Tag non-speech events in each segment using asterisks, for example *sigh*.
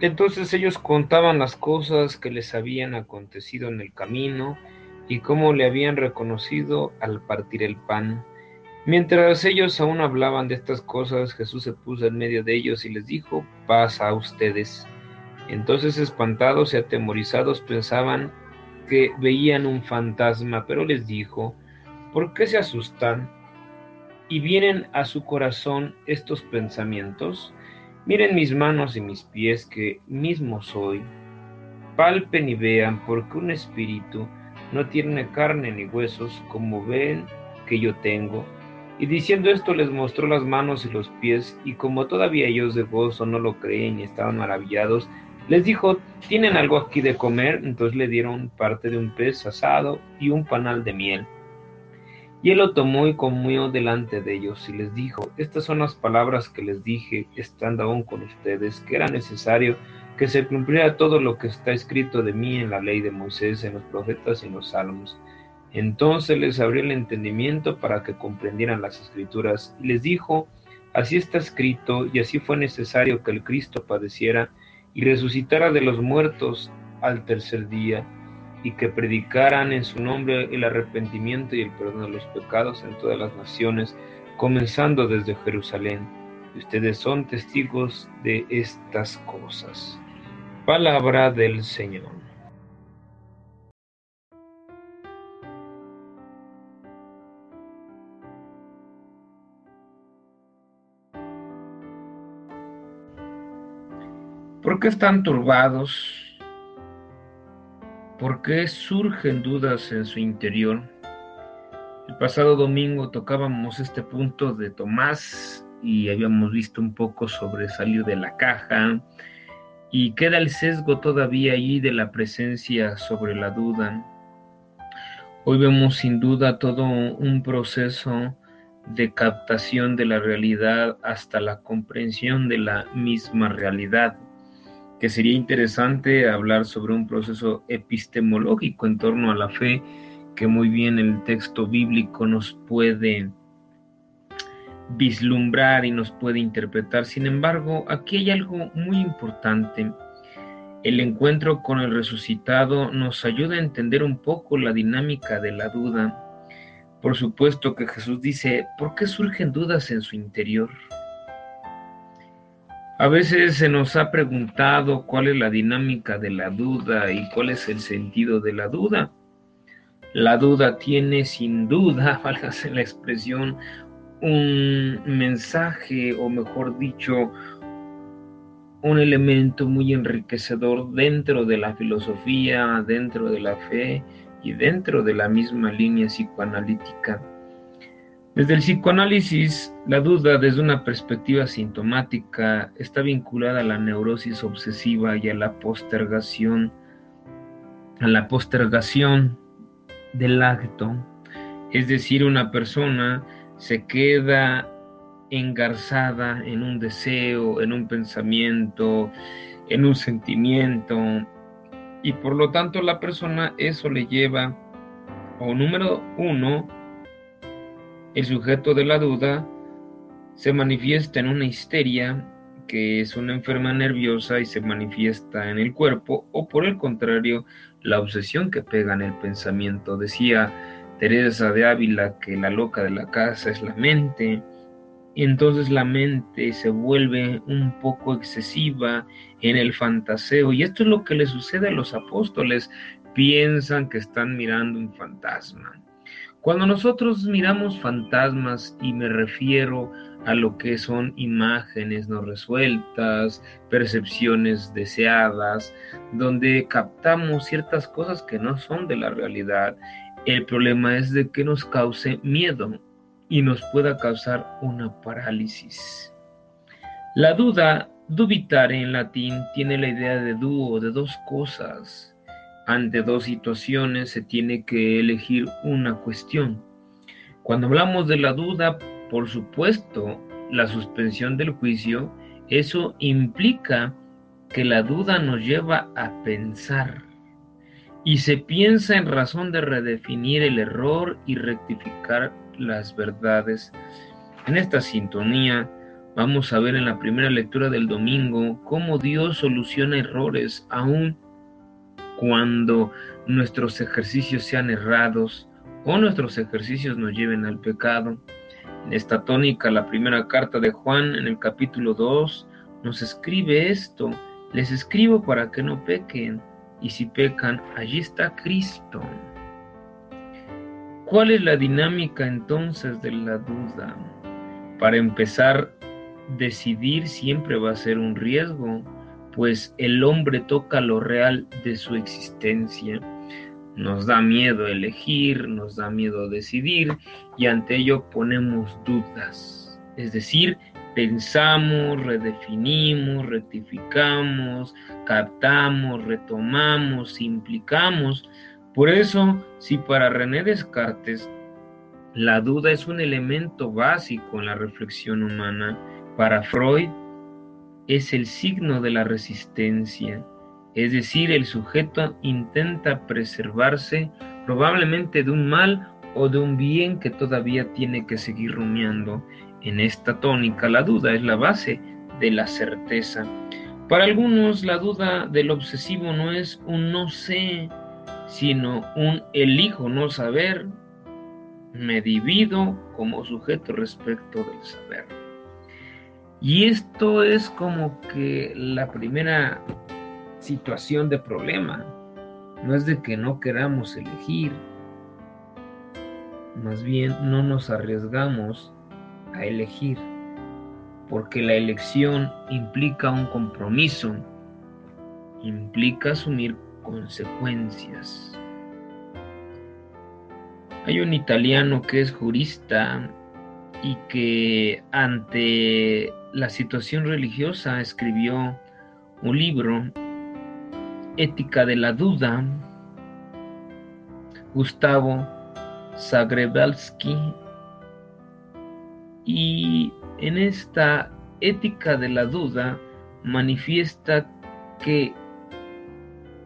Entonces ellos contaban las cosas que les habían acontecido en el camino y cómo le habían reconocido al partir el pan. Mientras ellos aún hablaban de estas cosas, Jesús se puso en medio de ellos y les dijo, paz a ustedes. Entonces espantados y atemorizados pensaban que veían un fantasma, pero les dijo, ¿por qué se asustan? ¿Y vienen a su corazón estos pensamientos? Miren mis manos y mis pies que mismo soy. Palpen y vean, porque un espíritu no tiene carne ni huesos, como ven que yo tengo. Y diciendo esto les mostró las manos y los pies, y como todavía ellos de gozo no lo creen y estaban maravillados, les dijo, ¿tienen algo aquí de comer? Entonces le dieron parte de un pez asado y un panal de miel. Y él lo tomó y comió delante de ellos y les dijo, estas son las palabras que les dije estando aún con ustedes, que era necesario que se cumpliera todo lo que está escrito de mí en la ley de Moisés, en los profetas y en los salmos. Entonces les abrió el entendimiento para que comprendieran las escrituras y les dijo, así está escrito y así fue necesario que el Cristo padeciera y resucitara de los muertos al tercer día y que predicaran en su nombre el arrepentimiento y el perdón de los pecados en todas las naciones, comenzando desde Jerusalén. Ustedes son testigos de estas cosas. Palabra del Señor. ¿Por qué están turbados? ¿Por qué surgen dudas en su interior? El pasado domingo tocábamos este punto de Tomás y habíamos visto un poco sobre salir de la caja y queda el sesgo todavía allí de la presencia sobre la duda. Hoy vemos sin duda todo un proceso de captación de la realidad hasta la comprensión de la misma realidad que sería interesante hablar sobre un proceso epistemológico en torno a la fe que muy bien el texto bíblico nos puede vislumbrar y nos puede interpretar. Sin embargo, aquí hay algo muy importante. El encuentro con el resucitado nos ayuda a entender un poco la dinámica de la duda. Por supuesto que Jesús dice, ¿por qué surgen dudas en su interior? A veces se nos ha preguntado cuál es la dinámica de la duda y cuál es el sentido de la duda. La duda tiene sin duda, *laughs* válgase la expresión, un mensaje o mejor dicho, un elemento muy enriquecedor dentro de la filosofía, dentro de la fe y dentro de la misma línea psicoanalítica. Desde el psicoanálisis, la duda desde una perspectiva sintomática está vinculada a la neurosis obsesiva y a la postergación, a la postergación del acto. Es decir, una persona se queda engarzada en un deseo, en un pensamiento, en un sentimiento, y por lo tanto la persona eso le lleva, o número uno, el sujeto de la duda se manifiesta en una histeria, que es una enferma nerviosa y se manifiesta en el cuerpo, o por el contrario, la obsesión que pega en el pensamiento. Decía Teresa de Ávila que la loca de la casa es la mente, y entonces la mente se vuelve un poco excesiva en el fantaseo, y esto es lo que le sucede a los apóstoles, piensan que están mirando un fantasma cuando nosotros miramos fantasmas y me refiero a lo que son imágenes no resueltas, percepciones deseadas, donde captamos ciertas cosas que no son de la realidad, el problema es de que nos cause miedo y nos pueda causar una parálisis. La duda, dubitare en latín, tiene la idea de dúo, de dos cosas ante dos situaciones se tiene que elegir una cuestión. Cuando hablamos de la duda, por supuesto, la suspensión del juicio, eso implica que la duda nos lleva a pensar y se piensa en razón de redefinir el error y rectificar las verdades. En esta sintonía vamos a ver en la primera lectura del domingo cómo Dios soluciona errores aún cuando nuestros ejercicios sean errados o nuestros ejercicios nos lleven al pecado. En esta tónica, la primera carta de Juan en el capítulo 2 nos escribe esto, les escribo para que no pequen, y si pecan, allí está Cristo. ¿Cuál es la dinámica entonces de la duda? Para empezar, decidir siempre va a ser un riesgo, pues el hombre toca lo real de su existencia. Nos da miedo elegir, nos da miedo decidir y ante ello ponemos dudas. Es decir, pensamos, redefinimos, rectificamos, captamos, retomamos, implicamos. Por eso, si para René Descartes la duda es un elemento básico en la reflexión humana, para Freud es el signo de la resistencia, es decir, el sujeto intenta preservarse probablemente de un mal o de un bien que todavía tiene que seguir rumiando. En esta tónica la duda es la base de la certeza. Para algunos la duda del obsesivo no es un no sé, sino un elijo no saber, me divido como sujeto respecto del saber. Y esto es como que la primera situación de problema. No es de que no queramos elegir. Más bien no nos arriesgamos a elegir. Porque la elección implica un compromiso. Implica asumir consecuencias. Hay un italiano que es jurista y que ante la situación religiosa escribió un libro, Ética de la Duda, Gustavo Zagrebelsky, y en esta Ética de la Duda manifiesta que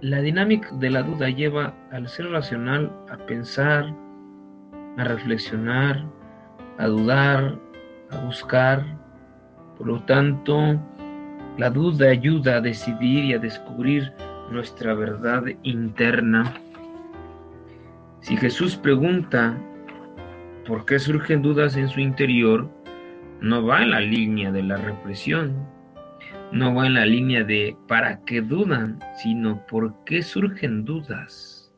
la dinámica de la duda lleva al ser racional a pensar, a reflexionar, a dudar, a buscar. Por lo tanto, la duda ayuda a decidir y a descubrir nuestra verdad interna. Si Jesús pregunta por qué surgen dudas en su interior, no va en la línea de la represión, no va en la línea de para qué dudan, sino por qué surgen dudas.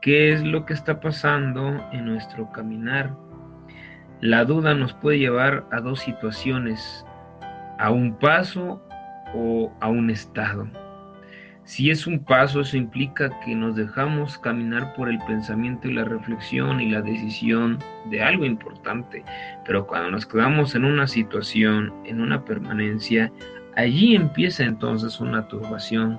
¿Qué es lo que está pasando en nuestro caminar? La duda nos puede llevar a dos situaciones, a un paso o a un estado. Si es un paso, eso implica que nos dejamos caminar por el pensamiento y la reflexión y la decisión de algo importante. Pero cuando nos quedamos en una situación, en una permanencia, allí empieza entonces una turbación.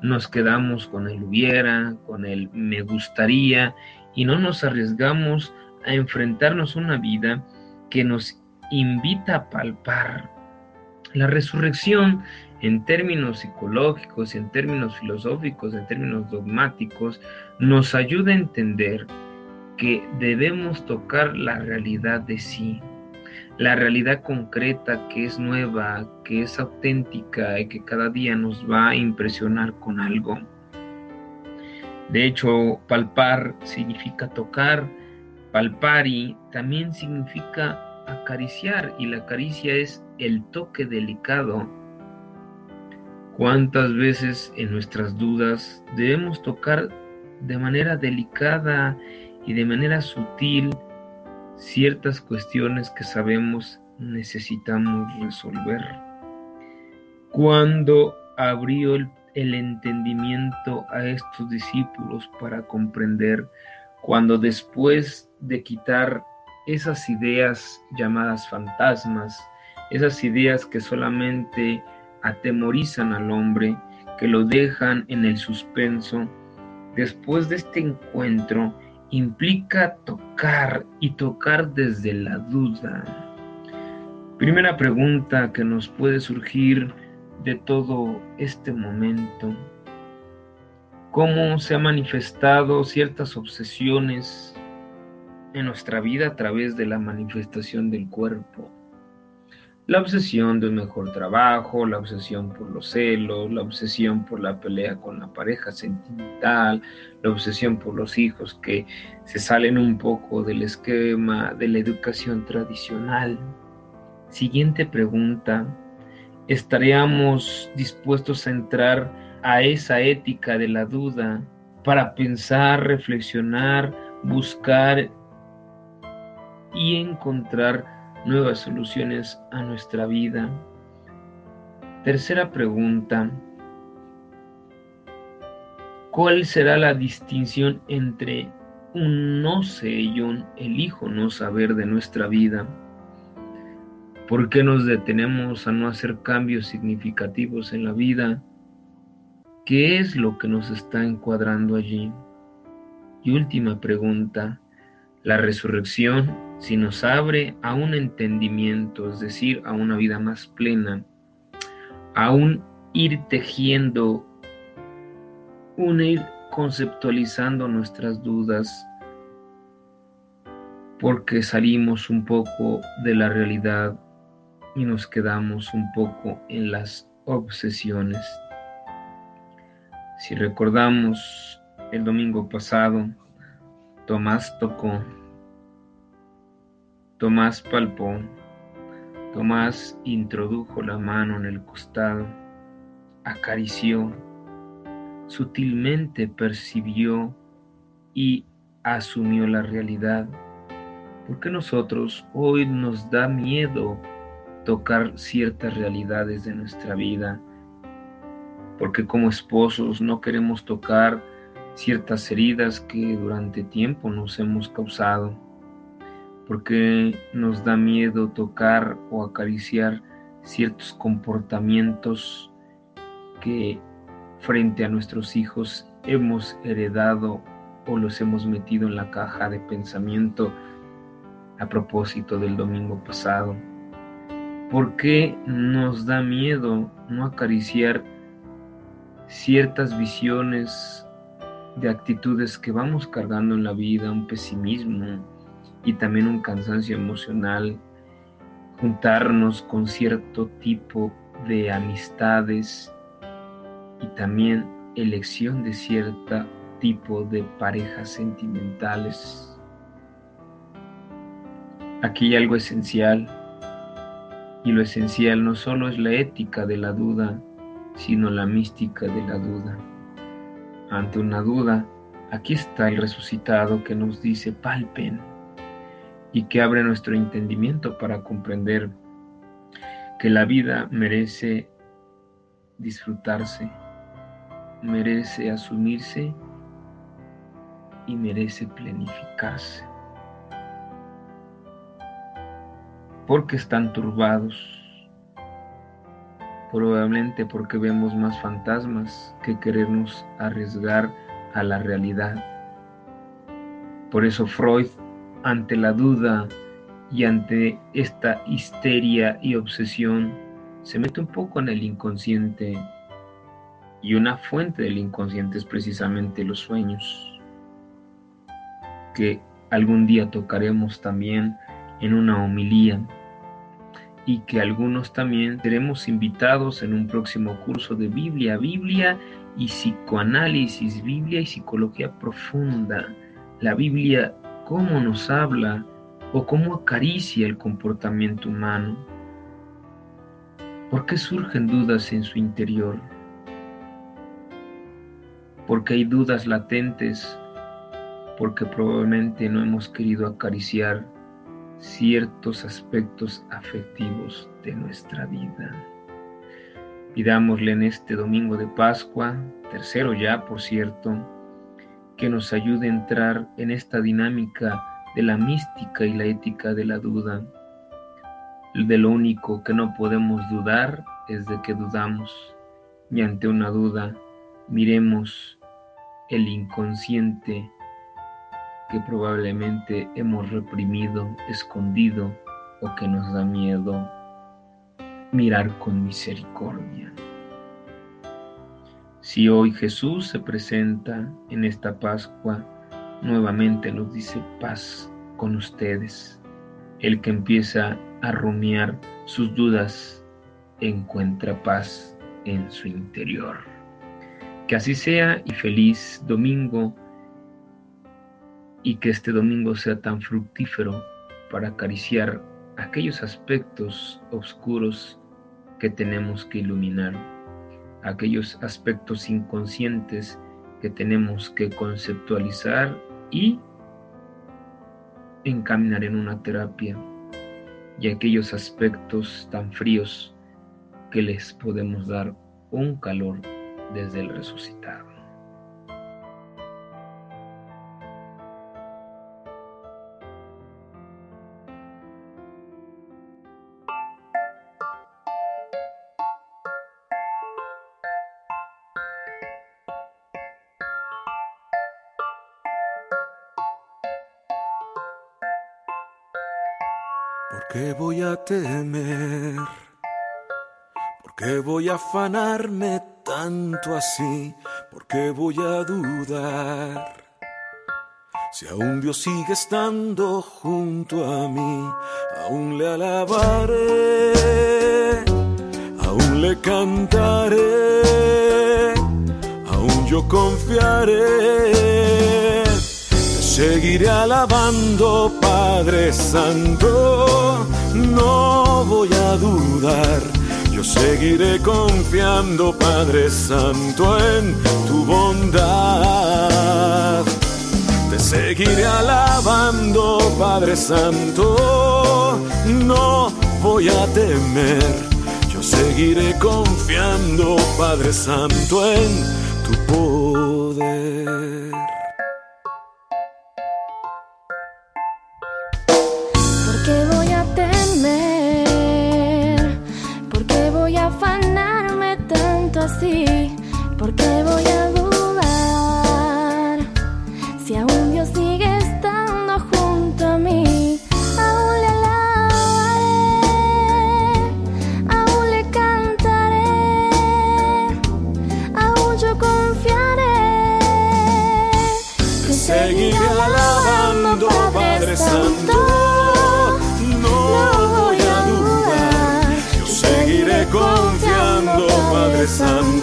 Nos quedamos con el hubiera, con el me gustaría y no nos arriesgamos a enfrentarnos a una vida que nos invita a palpar. La resurrección en términos psicológicos, en términos filosóficos, en términos dogmáticos, nos ayuda a entender que debemos tocar la realidad de sí, la realidad concreta que es nueva, que es auténtica y que cada día nos va a impresionar con algo. De hecho, palpar significa tocar, Palpari también significa acariciar y la caricia es el toque delicado. ¿Cuántas veces en nuestras dudas debemos tocar de manera delicada y de manera sutil ciertas cuestiones que sabemos necesitamos resolver? Cuando abrió el, el entendimiento a estos discípulos para comprender cuando después de quitar esas ideas llamadas fantasmas, esas ideas que solamente atemorizan al hombre, que lo dejan en el suspenso, después de este encuentro implica tocar y tocar desde la duda. Primera pregunta que nos puede surgir de todo este momento. ¿Cómo se han manifestado ciertas obsesiones en nuestra vida a través de la manifestación del cuerpo? La obsesión de un mejor trabajo, la obsesión por los celos, la obsesión por la pelea con la pareja sentimental, la obsesión por los hijos que se salen un poco del esquema de la educación tradicional. Siguiente pregunta. ¿Estaríamos dispuestos a entrar a esa ética de la duda para pensar, reflexionar, buscar y encontrar nuevas soluciones a nuestra vida. Tercera pregunta. ¿Cuál será la distinción entre un no sé y un elijo no saber de nuestra vida? ¿Por qué nos detenemos a no hacer cambios significativos en la vida? ¿Qué es lo que nos está encuadrando allí? Y última pregunta, la resurrección, si nos abre a un entendimiento, es decir, a una vida más plena, a un ir tejiendo, un ir conceptualizando nuestras dudas, porque salimos un poco de la realidad y nos quedamos un poco en las obsesiones. Si recordamos el domingo pasado, Tomás tocó, Tomás palpó, Tomás introdujo la mano en el costado, acarició, sutilmente percibió y asumió la realidad. Porque nosotros hoy nos da miedo tocar ciertas realidades de nuestra vida? Porque como esposos no queremos tocar ciertas heridas que durante tiempo nos hemos causado, porque nos da miedo tocar o acariciar ciertos comportamientos que frente a nuestros hijos hemos heredado o los hemos metido en la caja de pensamiento a propósito del domingo pasado. ¿Por qué nos da miedo no acariciar ciertas visiones de actitudes que vamos cargando en la vida, un pesimismo y también un cansancio emocional, juntarnos con cierto tipo de amistades y también elección de cierto tipo de parejas sentimentales. Aquí hay algo esencial y lo esencial no solo es la ética de la duda, sino la mística de la duda ante una duda, aquí está el resucitado que nos dice palpen y que abre nuestro entendimiento para comprender que la vida merece disfrutarse, merece asumirse y merece planificarse. Porque están turbados probablemente porque vemos más fantasmas que querernos arriesgar a la realidad. Por eso Freud, ante la duda y ante esta histeria y obsesión, se mete un poco en el inconsciente y una fuente del inconsciente es precisamente los sueños, que algún día tocaremos también en una homilía y que algunos también seremos invitados en un próximo curso de Biblia, Biblia y psicoanálisis, Biblia y psicología profunda. La Biblia, cómo nos habla o cómo acaricia el comportamiento humano. ¿Por qué surgen dudas en su interior? Porque hay dudas latentes, porque probablemente no hemos querido acariciar ciertos aspectos afectivos de nuestra vida. Pidámosle en este domingo de Pascua, tercero ya por cierto, que nos ayude a entrar en esta dinámica de la mística y la ética de la duda. De lo único que no podemos dudar es de que dudamos y ante una duda miremos el inconsciente que probablemente hemos reprimido, escondido o que nos da miedo mirar con misericordia. Si hoy Jesús se presenta en esta Pascua, nuevamente nos dice paz con ustedes. El que empieza a rumiar sus dudas encuentra paz en su interior. Que así sea y feliz domingo y que este domingo sea tan fructífero para acariciar aquellos aspectos oscuros que tenemos que iluminar, aquellos aspectos inconscientes que tenemos que conceptualizar y encaminar en una terapia, y aquellos aspectos tan fríos que les podemos dar un calor desde el resucitado. Temer? ¿Por qué voy a afanarme tanto así? ¿Por qué voy a dudar? Si aún Dios sigue estando junto a mí, aún le alabaré, aún le cantaré, aún yo confiaré. Seguiré alabando, Padre Santo, no voy a dudar. Yo seguiré confiando, Padre Santo, en tu bondad. Te seguiré alabando, Padre Santo, no voy a temer. Yo seguiré confiando, Padre Santo, en tu poder. Seguiré alabando, Padre Santo. No voy a dudar. Yo seguiré confiando, Padre Santo,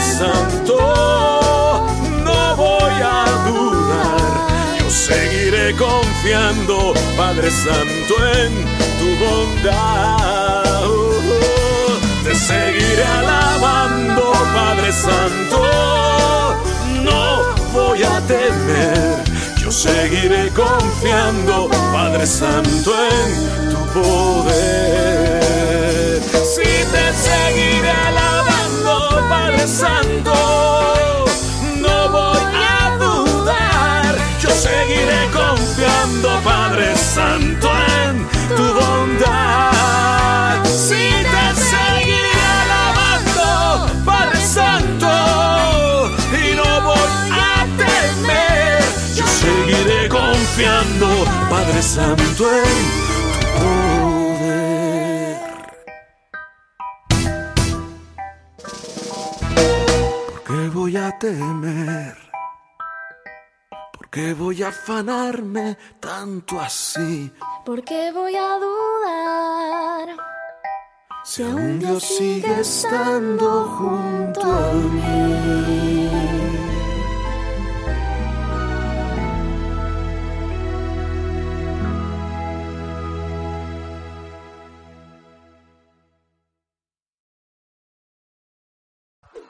Santo. No voy a dudar. Yo seguiré confiando, Padre Santo, en tu bondad. Te seguiré alabando, Padre Santo. No voy a temer. Yo seguiré confiando, Padre Santo, en tu poder. Si te seguiré alabando, confiando, Padre Santo, en tu poder. ¿Por qué voy a temer? ¿Por qué voy a afanarme tanto así? ¿Por qué voy a dudar? Si aún Dios sigue estando junto a mí.